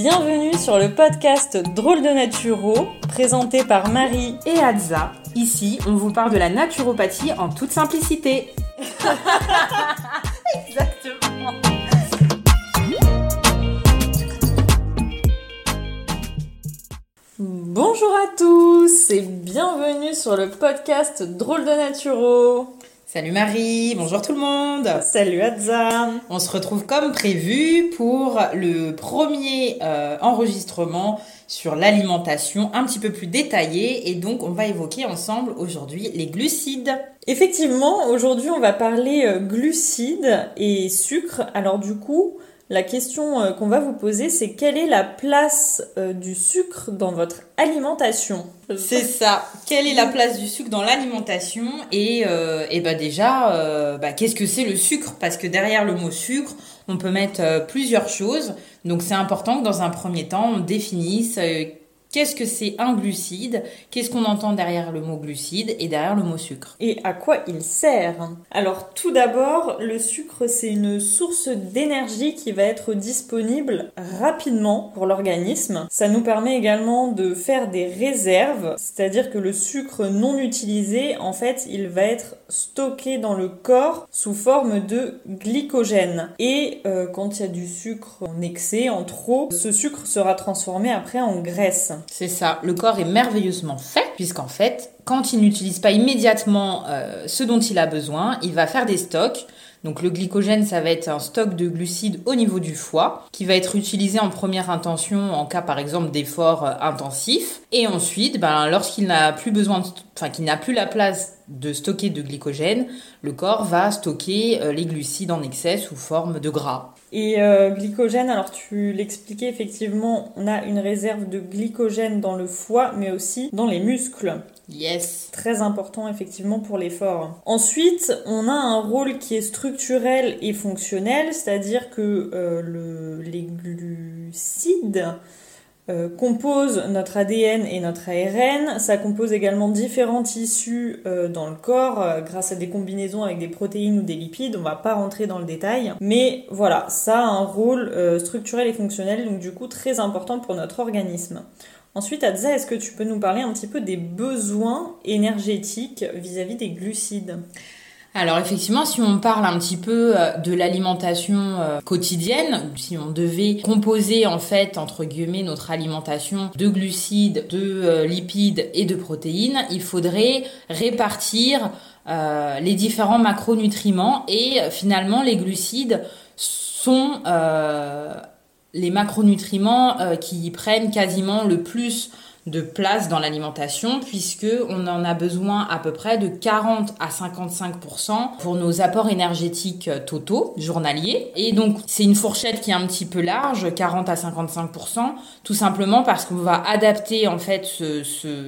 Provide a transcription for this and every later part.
Bienvenue sur le podcast Drôle de Naturo, présenté par Marie et Adza. Ici, on vous parle de la naturopathie en toute simplicité. Exactement. Bonjour à tous et bienvenue sur le podcast Drôle de Naturo. Salut Marie, bonjour tout le monde. Salut Adza. On se retrouve comme prévu pour le premier euh, enregistrement sur l'alimentation un petit peu plus détaillé et donc on va évoquer ensemble aujourd'hui les glucides. Effectivement, aujourd'hui on va parler euh, glucides et sucre. Alors du coup, la question euh, qu'on va vous poser, c'est quelle est la place euh, du sucre dans votre alimentation? C'est ça. Quelle est la place du sucre dans l'alimentation? Et, euh, et bah déjà, bah, qu'est-ce que c'est le sucre? Parce que derrière le mot sucre, on peut mettre plusieurs choses. Donc c'est important que dans un premier temps, on définisse Qu'est-ce que c'est un glucide? Qu'est-ce qu'on entend derrière le mot glucide et derrière le mot sucre? Et à quoi il sert? Alors tout d'abord, le sucre c'est une source d'énergie qui va être disponible rapidement pour l'organisme. Ça nous permet également de faire des réserves, c'est-à-dire que le sucre non utilisé, en fait, il va être stocké dans le corps sous forme de glycogène. Et euh, quand il y a du sucre en excès, en trop, ce sucre sera transformé après en graisse. C'est ça. Le corps est merveilleusement fait, puisqu'en fait, quand il n'utilise pas immédiatement euh, ce dont il a besoin, il va faire des stocks. Donc le glycogène, ça va être un stock de glucides au niveau du foie, qui va être utilisé en première intention en cas par exemple d'effort euh, intensif. Et ensuite, ben, lorsqu'il n'a plus besoin, enfin qu'il n'a plus la place de stocker de glycogène, le corps va stocker euh, les glucides en excès sous forme de gras. Et euh, glycogène, alors tu l'expliquais effectivement, on a une réserve de glycogène dans le foie, mais aussi dans les muscles. Yes. Très important effectivement pour l'effort. Ensuite, on a un rôle qui est structurel et fonctionnel, c'est-à-dire que euh, le, les glucides euh, compose notre ADN et notre ARN. Ça compose également différents tissus euh, dans le corps euh, grâce à des combinaisons avec des protéines ou des lipides. On va pas rentrer dans le détail. Mais voilà, ça a un rôle structurel et fonctionnel, donc du coup très important pour notre organisme. Ensuite, Adza, est-ce que tu peux nous parler un petit peu des besoins énergétiques vis à -vis des glucides? Alors effectivement, si on parle un petit peu euh, de l'alimentation euh, quotidienne, si on devait composer en fait entre guillemets notre alimentation de glucides, de euh, lipides et de protéines, il faudrait répartir les différents macronutriments et finalement les glucides sont les macronutriments qui prennent quasiment le plus de place dans l'alimentation puisque on en a besoin à peu près de 40 à 55% pour nos apports énergétiques euh, totaux journaliers. Et donc c'est une fourchette qui est un petit peu large 40 à 55% tout simplement parce qu'on va adapter en fait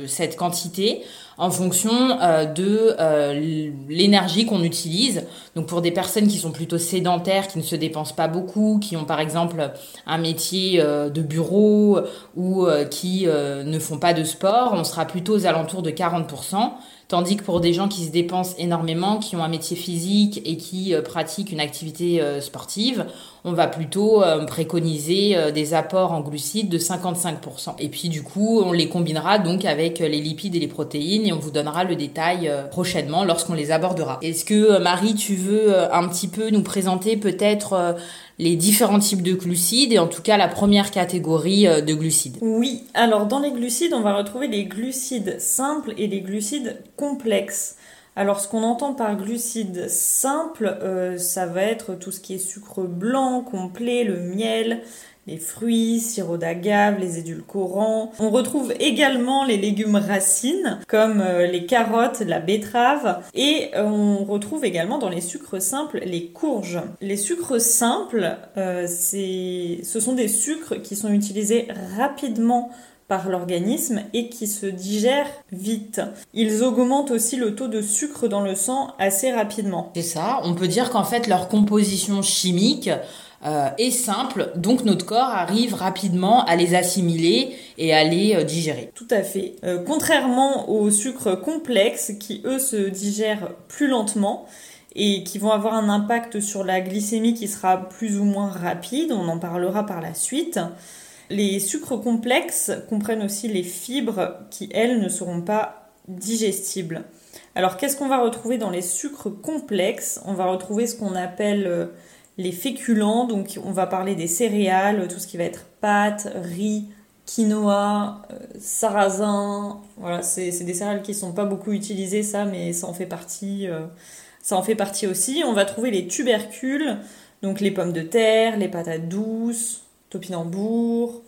cette quantité en fonction euh, de euh, l'énergie qu'on utilise. Donc pour des personnes qui sont plutôt sédentaires, qui ne se dépensent pas beaucoup, qui ont par exemple un métier euh, de bureau ou qui ne font pas de sport, on sera plutôt aux alentours de 40%. Tandis que pour des gens qui se dépensent énormément, qui ont un métier physique et qui pratiquent une activité sportive, on va plutôt euh, préconiser euh, des apports en glucides de 55%. Et puis du coup, on les combinera donc avec euh, les lipides et les protéines et on vous donnera le détail prochainement lorsqu'on les abordera. Est-ce que Marie, tu veux un petit peu nous présenter peut-être les différents types de glucides et en tout cas la première catégorie de glucides. Oui, alors dans les glucides, on va retrouver les glucides simples et les glucides complexes. Alors ce qu'on entend par glucides simples, euh, ça va être tout ce qui est sucre blanc complet, le miel, les fruits, sirop d'agave, les édulcorants. On retrouve également les légumes racines comme euh, les carottes, la betterave et euh, on retrouve également dans les sucres simples les courges. Les sucres simples, ce sont des sucres qui sont utilisés rapidement par l'organisme et qui se digèrent vite. Ils augmentent aussi le taux de sucre dans le sang assez rapidement. C'est ça, on peut dire qu'en fait leur composition chimique euh, est simple, donc notre corps arrive rapidement à les assimiler et à les euh, digérer. Tout à fait. Euh, contrairement aux sucres complexes qui eux se digèrent plus lentement, et qui vont avoir un impact sur la glycémie qui sera plus ou moins rapide, on en parlera par la suite. Les sucres complexes comprennent aussi les fibres qui, elles, ne seront pas digestibles. Alors qu'est-ce qu'on va retrouver dans les sucres complexes? On va retrouver ce qu'on appelle euh, les féculents, donc on va parler des céréales, tout ce qui va être pâtes, riz, quinoa, euh, sarrasin. Voilà, c'est des céréales qui sont pas beaucoup utilisées, ça, mais ça en fait partie. Euh, ça en fait partie aussi. On va trouver les tubercules, donc les pommes de terre, les patates douces, topinambour,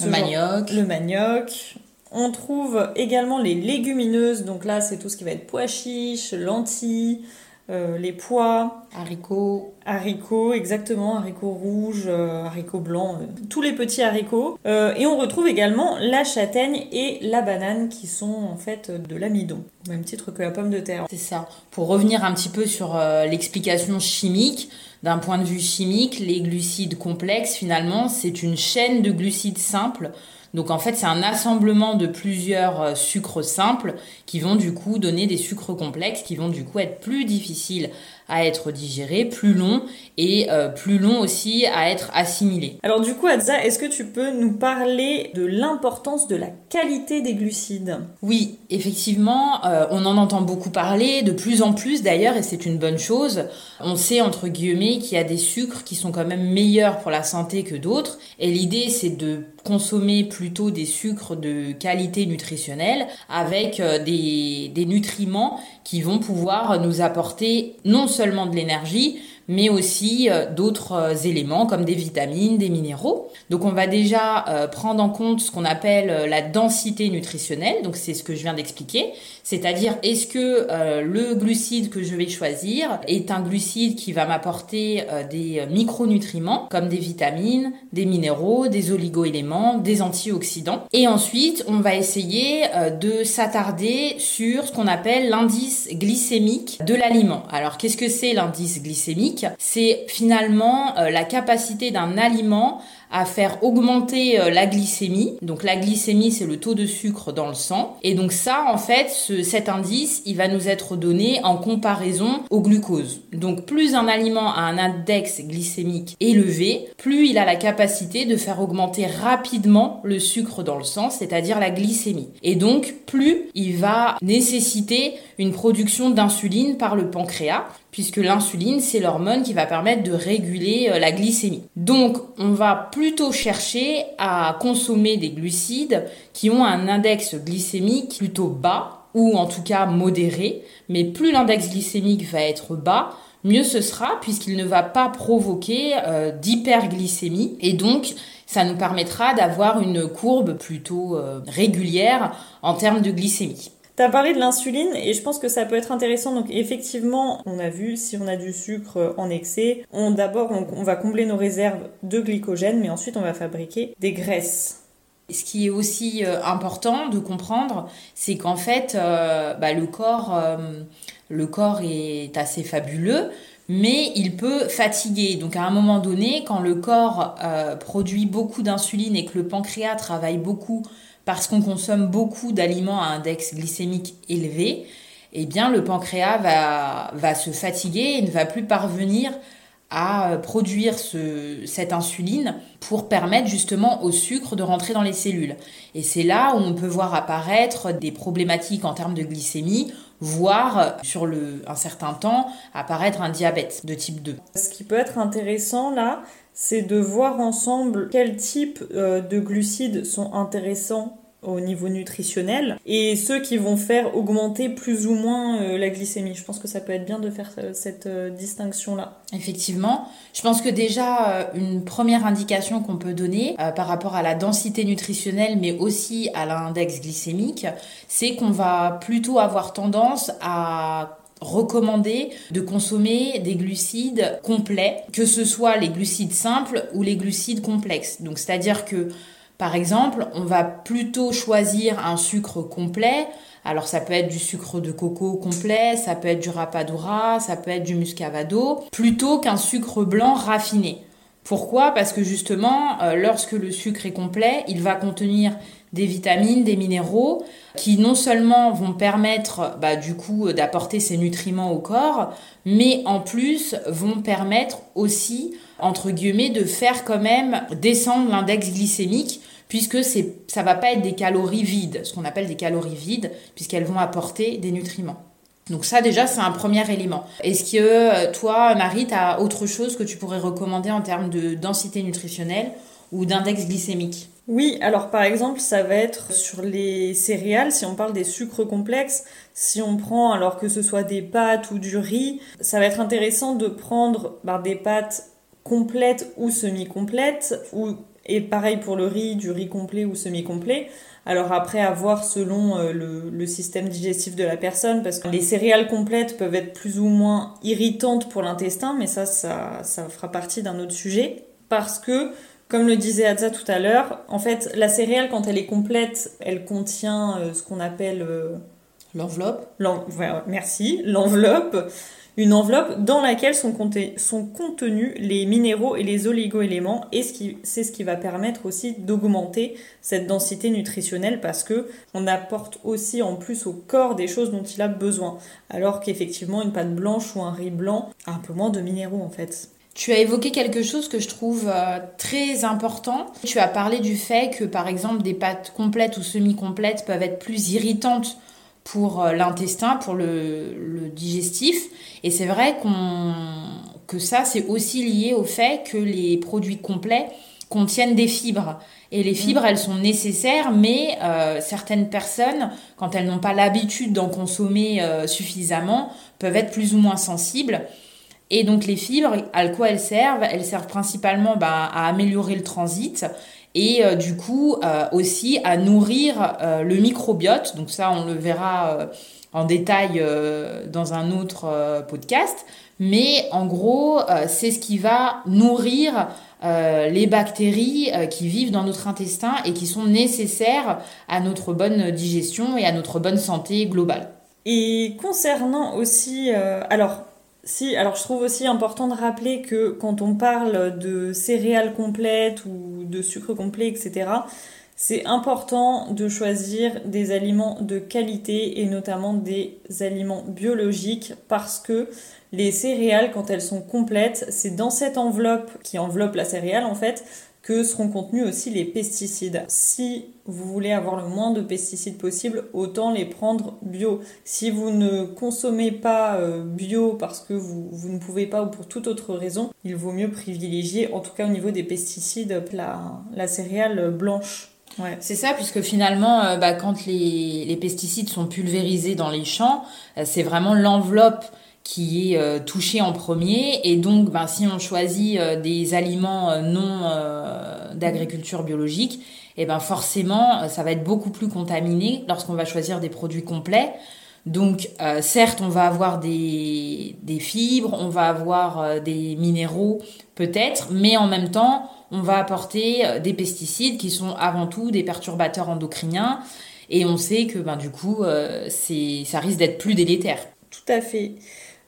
le manioc. le manioc. On trouve également les légumineuses, donc là c'est tout ce qui va être pois chiches, lentilles, euh, les pois. Haricots. Haricots, exactement, haricots rouges, euh, haricots blancs, euh, tous les petits haricots. et on retrouve également la châtaigne et la banane qui sont en fait de l'amidon, au même titre que la pomme de terre. C'est ça. Pour revenir un petit peu sur l'explication chimique, d'un point de vue chimique, les glucides complexes, finalement, c'est une chaîne de glucides simples donc en fait, c'est un assemblement de plusieurs euh, sucres simples qui vont du coup donner des sucres complexes qui vont du coup être plus difficiles à être digérés, plus longs et euh, plus longs aussi à être assimilés. Alors du coup, Adza, est-ce que tu peux nous parler de l'importance de la qualité des glucides? Oui, effectivement, euh, on en entend beaucoup parler, de plus en plus d'ailleurs, et c'est une bonne chose. On sait entre guillemets qu'il y a des sucres qui sont quand même meilleurs pour la santé que d'autres, et l'idée c'est de consommer plutôt des sucres de qualité nutritionnelle avec euh, des, des nutriments qui vont pouvoir nous apporter non seulement de l'énergie, mais aussi euh, d'autres euh, éléments comme des vitamines, des minéraux. Donc on va déjà euh, prendre en compte ce qu'on appelle la densité nutritionnelle, donc c'est ce que je viens d'expliquer, c'est-à-dire est-ce que le glucide que je vais choisir est un glucide qui va m'apporter des micronutriments comme des vitamines, des minéraux, des oligoéléments, des antioxydants. Et ensuite, on va essayer de s'attarder sur ce qu'on appelle l'indice glycémique de l'aliment. Alors qu'est-ce que c'est l'indice glycémique? C'est finalement euh, la capacité d'un aliment à faire augmenter euh, la glycémie. Donc la glycémie, c'est le taux de sucre dans le sang. Et donc ça, en fait, cet indice, il va nous être donné en comparaison au glucose. Donc plus un aliment a un index glycémique élevé, plus il a la capacité de faire augmenter rapidement le sucre dans le sang, c'est-à-dire la glycémie. Et donc plus il va nécessiter une production d'insuline par le pancréas puisque l'insuline, c'est l'hormone qui va permettre de réguler euh, la glycémie. Donc, on va plutôt chercher à consommer des glucides qui ont un index glycémique plutôt bas, ou en tout cas modéré, mais plus l'index glycémique va être bas, mieux ce sera, puisqu'il ne va pas provoquer euh, d'hyperglycémie, et donc ça nous permettra d'avoir une courbe plutôt euh, régulière en termes de glycémie. Tu as parlé de l'insuline et je pense que ça peut être intéressant. Donc effectivement, on a vu si on a du sucre en excès, on d'abord on, va combler nos réserves de glycogène, mais ensuite on va fabriquer des graisses. Ce qui est aussi euh, important de comprendre, c'est qu'en fait, euh, bah, le corps, euh, le corps est assez fabuleux, mais il peut fatiguer. Donc à un moment donné, quand le corps produit beaucoup d'insuline et que le pancréas travaille beaucoup parce qu'on consomme beaucoup d'aliments à index glycémique élevé, eh bien le pancréas va, va se fatiguer et ne va plus parvenir à produire ce, cette insuline pour permettre justement au sucre de rentrer dans les cellules. Et c'est là où on peut voir apparaître des problématiques en termes de glycémie, voire sur le, un certain temps apparaître un diabète de type 2. Ce qui peut être intéressant là, c'est de voir ensemble quel type euh, de glucides sont intéressants au niveau nutritionnel et ceux qui vont faire augmenter plus ou moins euh, la glycémie. Je pense que ça peut être bien de faire euh, cette distinction-là. Effectivement, je pense que déjà une première indication qu'on peut donner par rapport à la densité nutritionnelle mais aussi à l'index glycémique, c'est qu'on va plutôt avoir tendance à recommander de consommer des glucides complets, que ce soit les glucides simples ou les glucides complexes. Donc c'est-à-dire que par exemple, on va plutôt choisir un sucre complet. Alors ça peut être du sucre de coco complet, ça peut être du rapadura, ça peut être du muscavado, plutôt qu'un sucre blanc raffiné Pourquoi? Parce que justement, lorsque le sucre est complet, il va contenir des vitamines, des minéraux, qui non seulement vont permettre bah, du coup d'apporter ces nutriments au corps, mais en plus vont permettre aussi, entre guillemets, de faire quand même descendre l'index glycémique, puisque c'est, ça va pas être des calories vides, ce qu'on appelle des calories vides, puisqu'elles vont apporter des nutriments. Donc ça déjà c'est un premier élément. Est-ce que euh, toi Marie, tu as autre chose que tu pourrais recommander en termes de densité nutritionnelle ou d'index glycémique? Oui, alors par exemple, ça va être sur les céréales, si on parle des sucres complexes, si on prend, alors que ce soit des pâtes ou du riz, ça va être intéressant de prendre bah, des pâtes complètes ou semi-complètes, et pareil pour le riz, du riz complet ou semi-complet. Alors après, à voir selon euh, le, le, système digestif de la personne, parce que les céréales complètes peuvent être plus ou moins irritantes pour l'intestin, mais ça, ça, ça fera partie d'un autre sujet. Parce que comme le disait Adza tout à l'heure, en fait, la céréale, quand elle est complète, elle contient euh, ce qu'on appelle... Euh, l'enveloppe. merci, l'enveloppe. Une enveloppe dans laquelle sont, contenus les minéraux et les oligo-éléments et c'est ce qui va permettre aussi d'augmenter cette densité nutritionnelle parce que on apporte aussi en plus au corps des choses dont il a besoin. Alors qu'effectivement une pâte blanche ou un riz blanc a un peu moins de minéraux en fait. Tu as évoqué quelque chose que je trouve euh, très important. Tu as parlé du fait que, par exemple, des pâtes complètes ou semi-complètes peuvent être plus irritantes pour euh, l'intestin, pour le, digestif. Et c'est vrai qu'on, que ça, c'est aussi lié au fait que les produits complets contiennent des fibres. Et les fibres, elles sont nécessaires, mais euh, certaines personnes, quand elles n'ont pas l'habitude d'en consommer suffisamment, peuvent être plus ou moins sensibles. Et donc les fibres, à quoi elles servent? Elles servent principalement bah, à améliorer le transit et euh, du coup euh, aussi à nourrir euh, le microbiote. Donc ça, on le verra en détail dans un autre podcast. Mais en gros, c'est ce qui va nourrir les bactéries qui vivent dans notre intestin et qui sont nécessaires à notre bonne digestion et à notre bonne santé globale. Et concernant aussi, alors si, alors je trouve aussi important de rappeler que quand on parle de céréales complètes ou de sucre complet, etc., c'est important de choisir des aliments de qualité et notamment des aliments biologiques parce que les céréales, quand elles sont complètes, c'est dans cette enveloppe qui enveloppe la céréale en fait, que seront contenus aussi les pesticides. Si vous voulez avoir le moins de pesticides possible, autant les prendre bio. Si vous ne consommez pas euh, bio parce que vous, vous, ne pouvez pas ou pour toute autre raison, il vaut mieux privilégier, en tout cas au niveau des pesticides, la, la céréale blanche. Ouais. C'est ça, puisque finalement, euh, bah, quand les, les, pesticides sont pulvérisés dans les champs, euh, c'est vraiment l'enveloppe qui est euh, touché en premier. Et donc, ben, si on choisit euh, des aliments euh, non d'agriculture biologique, et eh ben forcément, ça va être beaucoup plus contaminé lorsqu'on va choisir des produits complets. Donc, certes, on va avoir des, des fibres, on va avoir des minéraux peut-être, mais en même temps, on va apporter des pesticides qui sont avant tout des perturbateurs endocriniens. Et on sait que ben, du coup, c'est, ça risque d'être plus délétère. Tout à fait.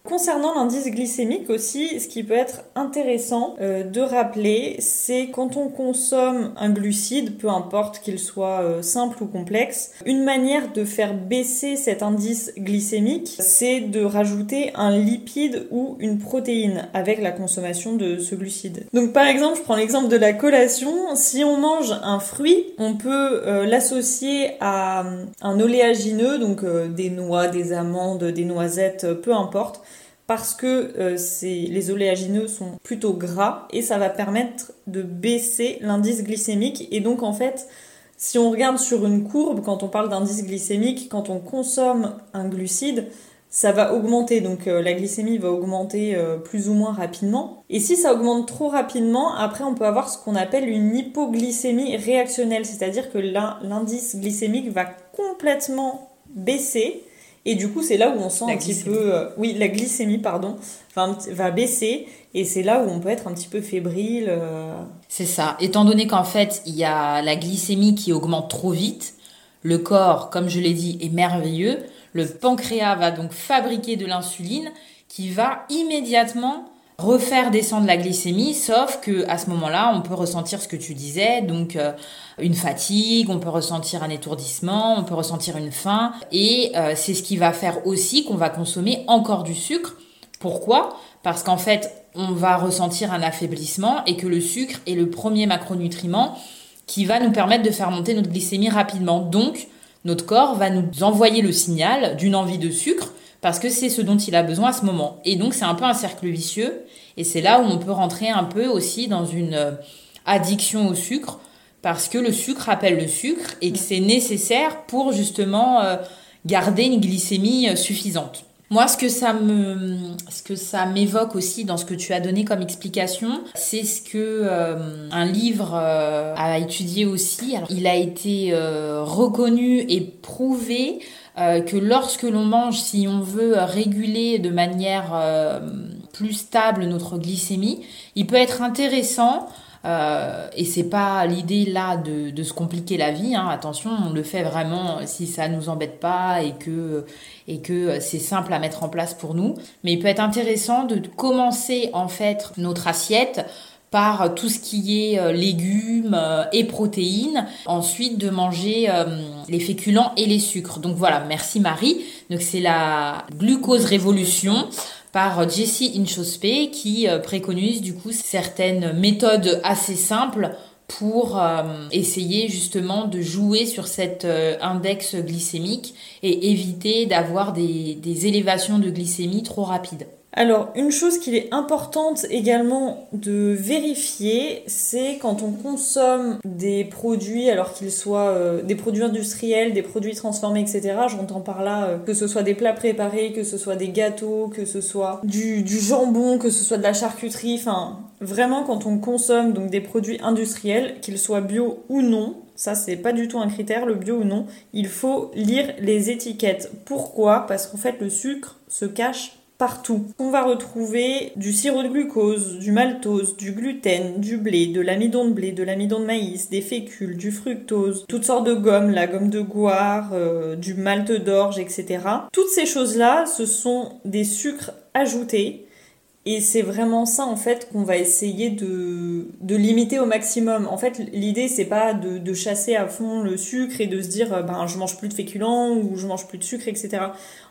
Concernant l'indice glycémique aussi, ce qui peut être intéressant euh, de rappeler, c'est quand on consomme un glucide, peu importe qu'il soit euh, simple ou complexe, une manière de faire baisser cet indice glycémique, c'est de rajouter un lipide ou une protéine avec la consommation de ce glucide. Donc par exemple, je prends l'exemple de la collation, si on mange un fruit, on peut euh, l'associer à un oléagineux, donc des noix, des amandes, des noisettes, peu importe parce que euh, les oléagineux sont plutôt gras et ça va permettre de baisser l'indice glycémique. Et donc en fait, si on regarde sur une courbe, quand on parle d'indice glycémique, quand on consomme un glucide, ça va augmenter, donc euh, la glycémie va augmenter euh, plus ou moins rapidement. Et si ça augmente trop rapidement, après on peut avoir ce qu'on appelle une hypoglycémie réactionnelle, c'est-à-dire que l'indice glycémique va complètement baisser et du coup, c'est là où on sent un petit peu, euh, oui, la glycémie, pardon, va, va baisser. Et c'est là où on peut être un petit peu fébrile. Euh. C'est ça. Étant donné qu'en fait, il y a la glycémie qui augmente trop vite, le corps, comme je l'ai dit, est merveilleux. Le pancréas va donc fabriquer de l'insuline qui va immédiatement refaire descendre la glycémie, sauf que à ce moment-là, on peut ressentir ce que tu disais, donc euh, une fatigue, on peut ressentir un étourdissement, on peut ressentir une faim, et euh, c'est ce qui va faire aussi qu'on va consommer encore du sucre. Pourquoi? Parce qu'en fait, on va ressentir un affaiblissement et que le sucre est le premier macronutriment qui va nous permettre de faire monter notre glycémie rapidement. Donc, notre corps va nous envoyer le signal d'une envie de sucre parce que c'est ce dont il a besoin à ce moment. Et donc, c'est un peu un cercle vicieux. Et c'est là où on peut rentrer un peu aussi dans une euh, addiction au sucre parce que le sucre appelle le sucre et que c'est nécessaire pour justement euh, garder une glycémie euh, suffisante. Moi, ce que ça me, ce que ça m'évoque aussi dans ce que tu as donné comme explication, c'est ce que euh, un livre euh, a étudié aussi. Alors, il a été euh, reconnu et prouvé que lorsque l'on mange, si on veut réguler de manière plus stable notre glycémie, il peut être intéressant euh, et c'est pas l'idée là de, de, se compliquer la vie. Hein. Attention, on le fait vraiment si ça nous embête pas et que et que c'est simple à mettre en place pour nous. Mais il peut être intéressant de commencer en fait notre assiette par tout ce qui est euh, légumes euh, et protéines, ensuite de manger les féculents et les sucres. Donc voilà, merci Marie. Donc c'est la glucose révolution par Jessie Inchospe qui euh, préconise du coup certaines méthodes assez simples pour euh, essayer justement de jouer sur cet euh, index glycémique et éviter d'avoir des élévations de glycémie trop rapides. Alors, une chose qu'il est importante également de vérifier, c'est quand on consomme des produits, alors qu'ils soient euh, des produits industriels, des produits transformés, etc. J'entends par là euh, que ce soit des plats préparés, que ce soit des gâteaux, que ce soit du, du jambon, que ce soit de la charcuterie, enfin, vraiment quand on consomme donc des produits industriels, qu'ils soient bio ou non, ça c'est pas du tout un critère, le bio ou non, il faut lire les étiquettes. Pourquoi? Parce qu'en fait le sucre se cache partout. On va retrouver du sirop de glucose, du maltose, du gluten, du blé, de l'amidon de blé, de l'amidon de maïs, des fécules, du fructose, toutes sortes de gommes, la gomme de goire, euh, du malt d'orge, etc. Toutes ces choses-là, ce sont des sucres ajoutés et c'est vraiment ça en fait qu'on va essayer de, de limiter au maximum. En fait, l'idée c'est pas de, de, chasser à fond le sucre et de se dire euh, ben je mange plus de féculents ou je mange plus de sucre, etc.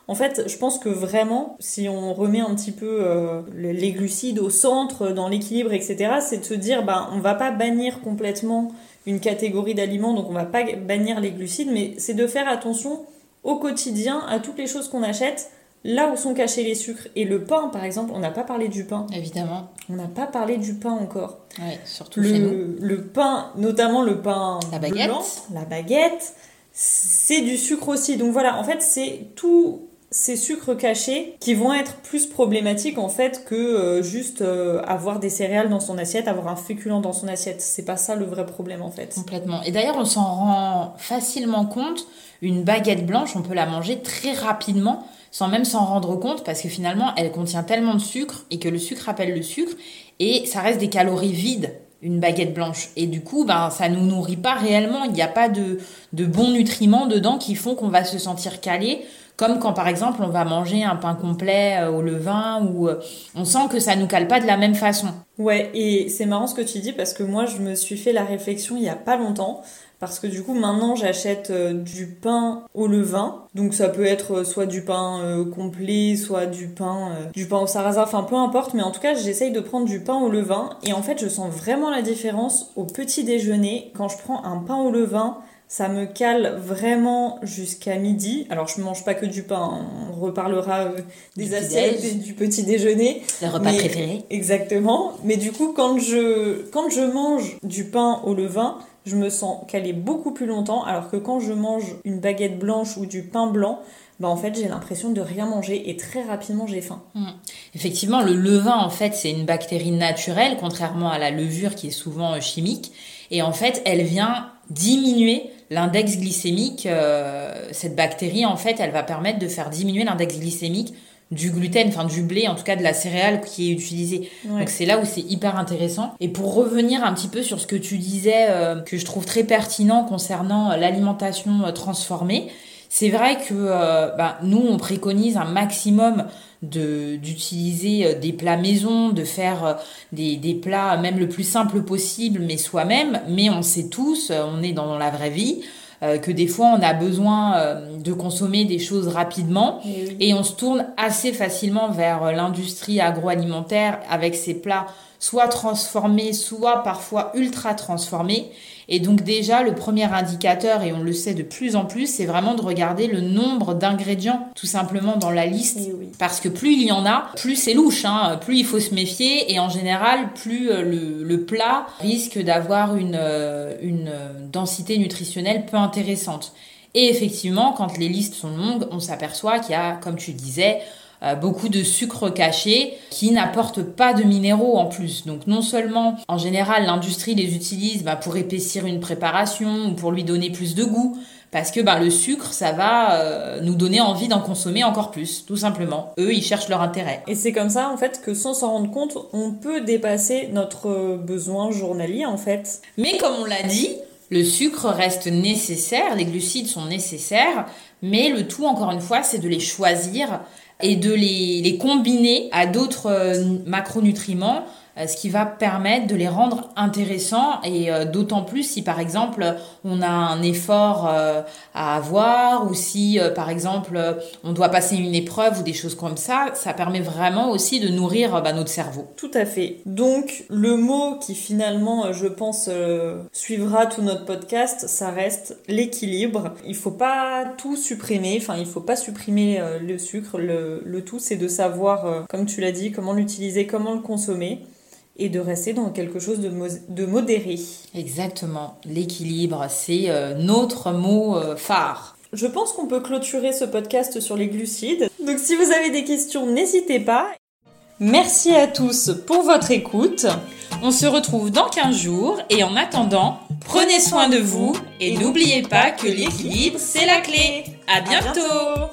En fait, je pense que vraiment, si on remet un petit peu euh, les glucides au centre, dans l'équilibre, etc., c'est de se dire ben on va pas bannir complètement une catégorie d'aliments, donc on va pas bannir les glucides, mais c'est de faire attention au quotidien à toutes les choses qu'on achète là où sont cachés les sucres. Et le pain, par exemple, on n'a pas parlé du pain. Évidemment. On n'a pas parlé du pain encore. Oui, surtout le, chez nous. Le pain, notamment le pain la baguette. Blanc, la baguette, c'est du sucre aussi. Donc voilà, en fait, c'est tous ces sucres cachés qui vont être plus problématiques en fait que euh, juste euh, avoir des céréales dans son assiette, avoir un féculent dans son assiette. C'est pas ça le vrai problème en fait. Complètement. Et d'ailleurs, on s'en rend facilement compte. Une baguette blanche, on peut la manger très rapidement sans même s'en rendre compte parce que finalement elle contient tellement de sucre et que le sucre appelle le sucre et ça reste des calories vides une baguette blanche et du coup ben ça nous nourrit pas réellement il n'y a pas de, de bons nutriments dedans qui font qu'on va se sentir calé comme quand par exemple on va manger un pain complet euh, au levain ou euh, on sent que ça nous cale pas de la même façon. Ouais, et c'est marrant ce que tu dis parce que moi je me suis fait la réflexion il y a pas longtemps parce que du coup maintenant j'achète euh, du pain au levain donc ça peut être euh, soit du pain euh, complet soit du pain du pain au sarrasin enfin peu importe mais en tout cas j'essaye de prendre du pain au levain et en fait je sens vraiment la différence au petit déjeuner quand je prends un pain au levain ça me cale vraiment jusqu'à midi. Alors je mange pas que du pain, hein. on reparlera des assiettes et du petit déjeuner. Le repas préféré. Exactement. Mais du coup quand je quand je mange du pain au levain, je me sens calée beaucoup plus longtemps, alors que quand je mange une baguette blanche ou du pain blanc, bah en fait j'ai l'impression de rien manger et très rapidement j'ai faim. Mmh. Effectivement, le levain en fait c'est une bactérie naturelle, contrairement à la levure qui est souvent euh, chimique, et en fait elle vient diminuer l'index glycémique. Euh, cette bactérie en fait elle va permettre de faire diminuer l'index glycémique du gluten, enfin du blé, en tout cas de la céréale qui est utilisée. Donc c'est là où c'est hyper intéressant. Et pour revenir un petit peu sur ce que tu disais, euh, que je trouve très pertinent concernant l'alimentation euh, transformée, c'est vrai que euh, bah, nous on préconise un maximum de d'utiliser des plats maison, de faire des, des plats même le plus simple possible, mais soi-même. Mais on sait tous, on est dans la vraie vie, euh, que des fois on a besoin euh, de consommer des choses rapidement. Eh et, on se tourne assez facilement vers euh, l'industrie agroalimentaire avec ses plats soit transformés, soit parfois ultra transformés. Et donc déjà, le premier indicateur, et on le sait de plus en plus, c'est vraiment de regarder le nombre d'ingrédients tout simplement dans la liste. Eh oui. Parce que plus il y en a, plus c'est louche, hein, plus il faut se méfier, et en général, plus le, le plat risque d'avoir une, une densité nutritionnelle peu intéressante. Et effectivement, quand les listes sont longues, on s'aperçoit qu'il y a, comme tu disais, euh, beaucoup de sucre caché qui n'apportent pas de minéraux en plus. Donc non seulement en général l'industrie les utilise bah, pour épaissir une préparation ou pour lui donner plus de goût, parce que bah, le sucre, ça va euh, nous donner envie d'en consommer encore plus, tout simplement. Eux, ils cherchent leur intérêt. Et c'est comme ça, en fait, que sans s'en rendre compte, on peut dépasser notre besoin journalier, en fait. Mais comme on l'a dit, le sucre reste nécessaire, les glucides sont nécessaires, mais le tout, encore une fois, c'est de les choisir et de les, les combiner à d'autres euh, macronutriments ce qui va permettre de les rendre intéressants et euh, d'autant plus si par exemple on a un effort euh, à avoir ou si par exemple on doit passer une épreuve ou des choses comme ça, ça permet vraiment aussi de nourrir bah, notre cerveau. Tout à fait. Donc le mot qui finalement je pense suivra tout notre podcast, ça reste l'équilibre. Il faut pas tout supprimer, enfin il faut pas supprimer le sucre, le tout c'est de savoir, comme tu l'as dit, comment l'utiliser, comment le consommer et de rester dans quelque chose de, de modéré. Exactement. L'équilibre, c'est euh, notre mot euh, phare. Je pense qu'on peut clôturer ce podcast sur les glucides. Donc si vous avez des questions, n'hésitez pas. Merci à tous pour votre écoute. On se retrouve dans 15 jours et en attendant, prenez soin de vous et n'oubliez pas que l'équilibre, c'est la clé. À bientôt